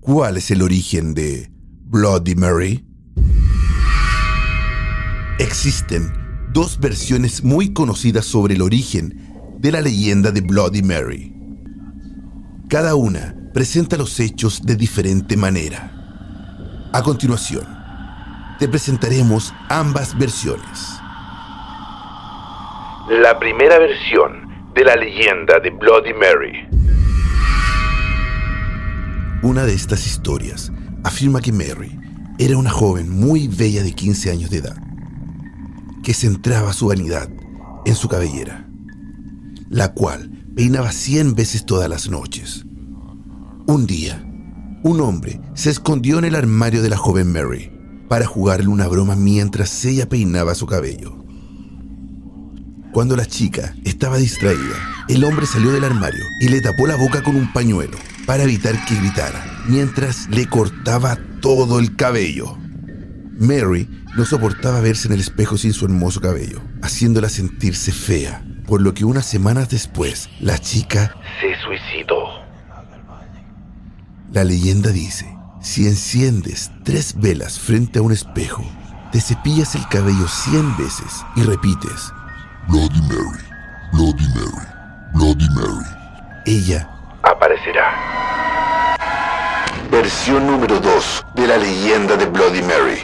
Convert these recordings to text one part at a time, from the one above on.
¿Cuál es el origen de Bloody Mary? Existen dos versiones muy conocidas sobre el origen de la leyenda de Bloody Mary. Cada una presenta los hechos de diferente manera. A continuación, te presentaremos ambas versiones. La primera versión de la leyenda de Bloody Mary. Una de estas historias afirma que Mary era una joven muy bella de 15 años de edad, que centraba su vanidad en su cabellera, la cual peinaba 100 veces todas las noches. Un día, un hombre se escondió en el armario de la joven Mary para jugarle una broma mientras ella peinaba su cabello. Cuando la chica estaba distraída, el hombre salió del armario y le tapó la boca con un pañuelo para evitar que gritara, mientras le cortaba todo el cabello. Mary no soportaba verse en el espejo sin su hermoso cabello, haciéndola sentirse fea, por lo que unas semanas después la chica se suicidó. La leyenda dice, si enciendes tres velas frente a un espejo, te cepillas el cabello cien veces y repites, Bloody Mary, Bloody Mary, Bloody Mary. Ella Versión número 2 de la leyenda de Bloody Mary.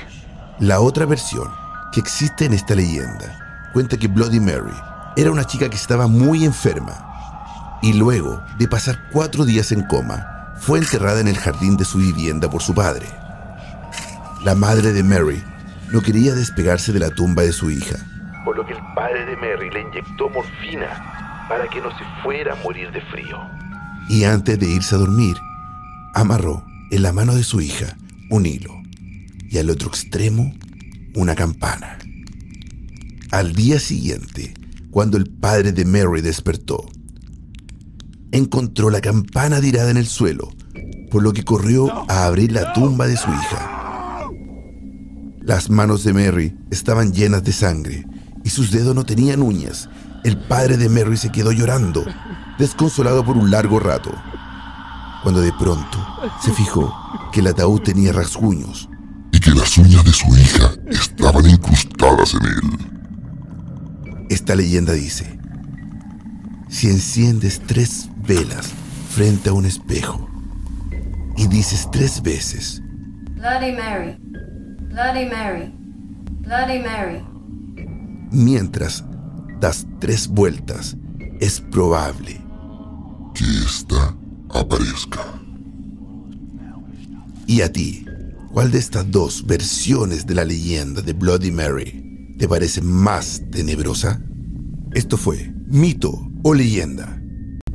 La otra versión que existe en esta leyenda cuenta que Bloody Mary era una chica que estaba muy enferma y luego de pasar cuatro días en coma fue enterrada en el jardín de su vivienda por su padre. La madre de Mary no quería despegarse de la tumba de su hija por lo que el padre de Mary le inyectó morfina para que no se fuera a morir de frío. Y antes de irse a dormir, amarró en la mano de su hija un hilo y al otro extremo una campana. Al día siguiente, cuando el padre de Mary despertó, encontró la campana tirada en el suelo, por lo que corrió a abrir la tumba de su hija. Las manos de Mary estaban llenas de sangre y sus dedos no tenían uñas. El padre de Mary se quedó llorando, desconsolado por un largo rato, cuando de pronto se fijó que el ataúd tenía rasguños. Y que las uñas de su hija estaban incrustadas en él. Esta leyenda dice, si enciendes tres velas frente a un espejo y dices tres veces, Bloody Mary, Bloody Mary, Bloody Mary, mientras das tres vueltas, es probable que ésta aparezca. ¿Y a ti? ¿Cuál de estas dos versiones de la leyenda de Bloody Mary te parece más tenebrosa? Esto fue Mito o Leyenda.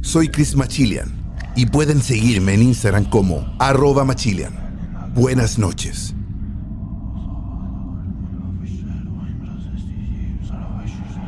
Soy Chris Machilian y pueden seguirme en Instagram como arroba Machilian. Buenas noches. Shh.